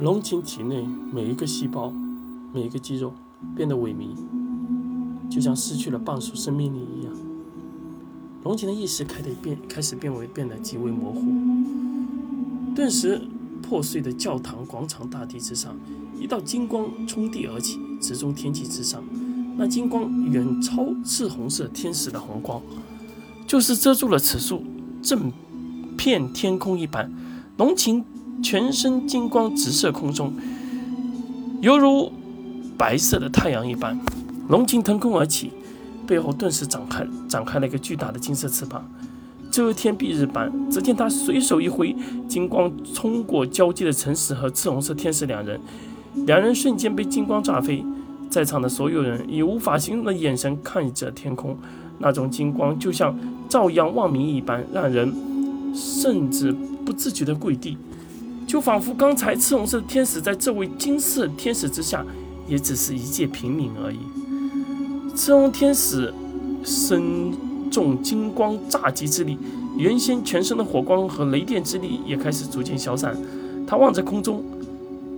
龙琴体内每一个细胞、每一个肌肉变得萎靡，就像失去了半数生命力一样。龙琴的意识开始变，开始变为变得极为模糊。顿时，破碎的教堂广场大地之上，一道金光冲地而起，直中天际之上。那金光远超赤红色天使的红光，就是遮住了此处整片天空一般。龙琴全身金光直射空中，犹如白色的太阳一般。龙琴腾空而起，背后顿时展开展开了一个巨大的金色翅膀，遮天蔽日般。只见他随手一挥，金光冲过交界的城市和赤红色天使两人，两人瞬间被金光炸飞。在场的所有人以无法形容的眼神看着天空，那种金光就像照阳望明一般，让人甚至不自觉的跪地，就仿佛刚才赤红色的天使在这位金色天使之下，也只是一介平民而已。赤红天使身中金光炸击之力，原先全身的火光和雷电之力也开始逐渐消散。他望着空中，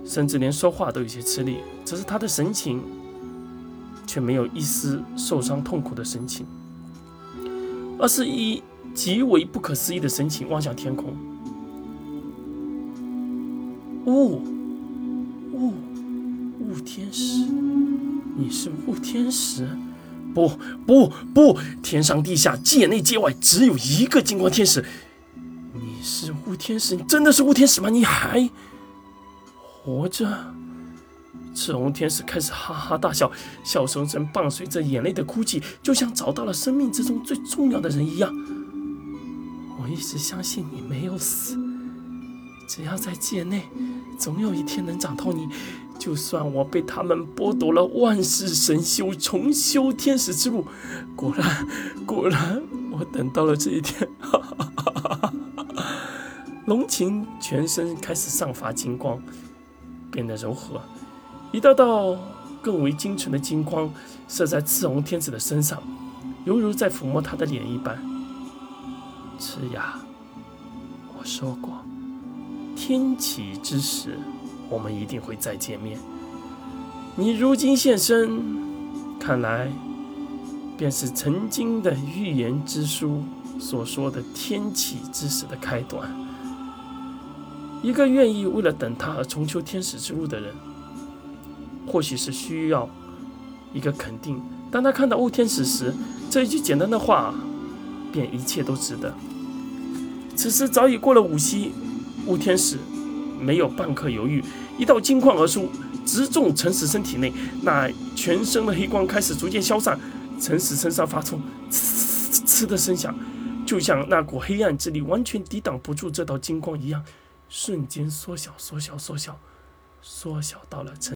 甚至连说话都有些吃力，只是他的神情。却没有一丝受伤痛苦的神情，而是以极为不可思议的神情望向天空。雾，雾，雾天使，你是雾天使？不，不，不！天上地下，界内界外，只有一个金光天使。你是雾天使？你真的是雾天使吗？你还活着？赤红天使开始哈哈大笑，笑声声伴随着眼泪的哭泣，就像找到了生命之中最重要的人一样。我一直相信你没有死，只要在界内，总有一天能找到你。就算我被他们剥夺了万世神修，重修天使之路，果然，果然，我等到了这一天。哈哈哈哈哈！龙琴全身开始散发金光，变得柔和。一道道更为精纯的金光射在赤红天子的身上，犹如在抚摸他的脸一般。赤雅，我说过，天启之时，我们一定会再见面。你如今现身，看来便是曾经的预言之书所说的天启之时的开端。一个愿意为了等他而重修天使之路的人。或许是需要一个肯定。当他看到雾天使时，这一句简单的话，便一切都值得。此时早已过了午夕，雾天使没有半刻犹豫，一道金光而出，直中陈死生体内。那全身的黑光开始逐渐消散，陈死身上发出呲呲呲的声响，就像那股黑暗之力完全抵挡不住这道金光一样，瞬间缩小、缩小、缩小、缩小到了陈。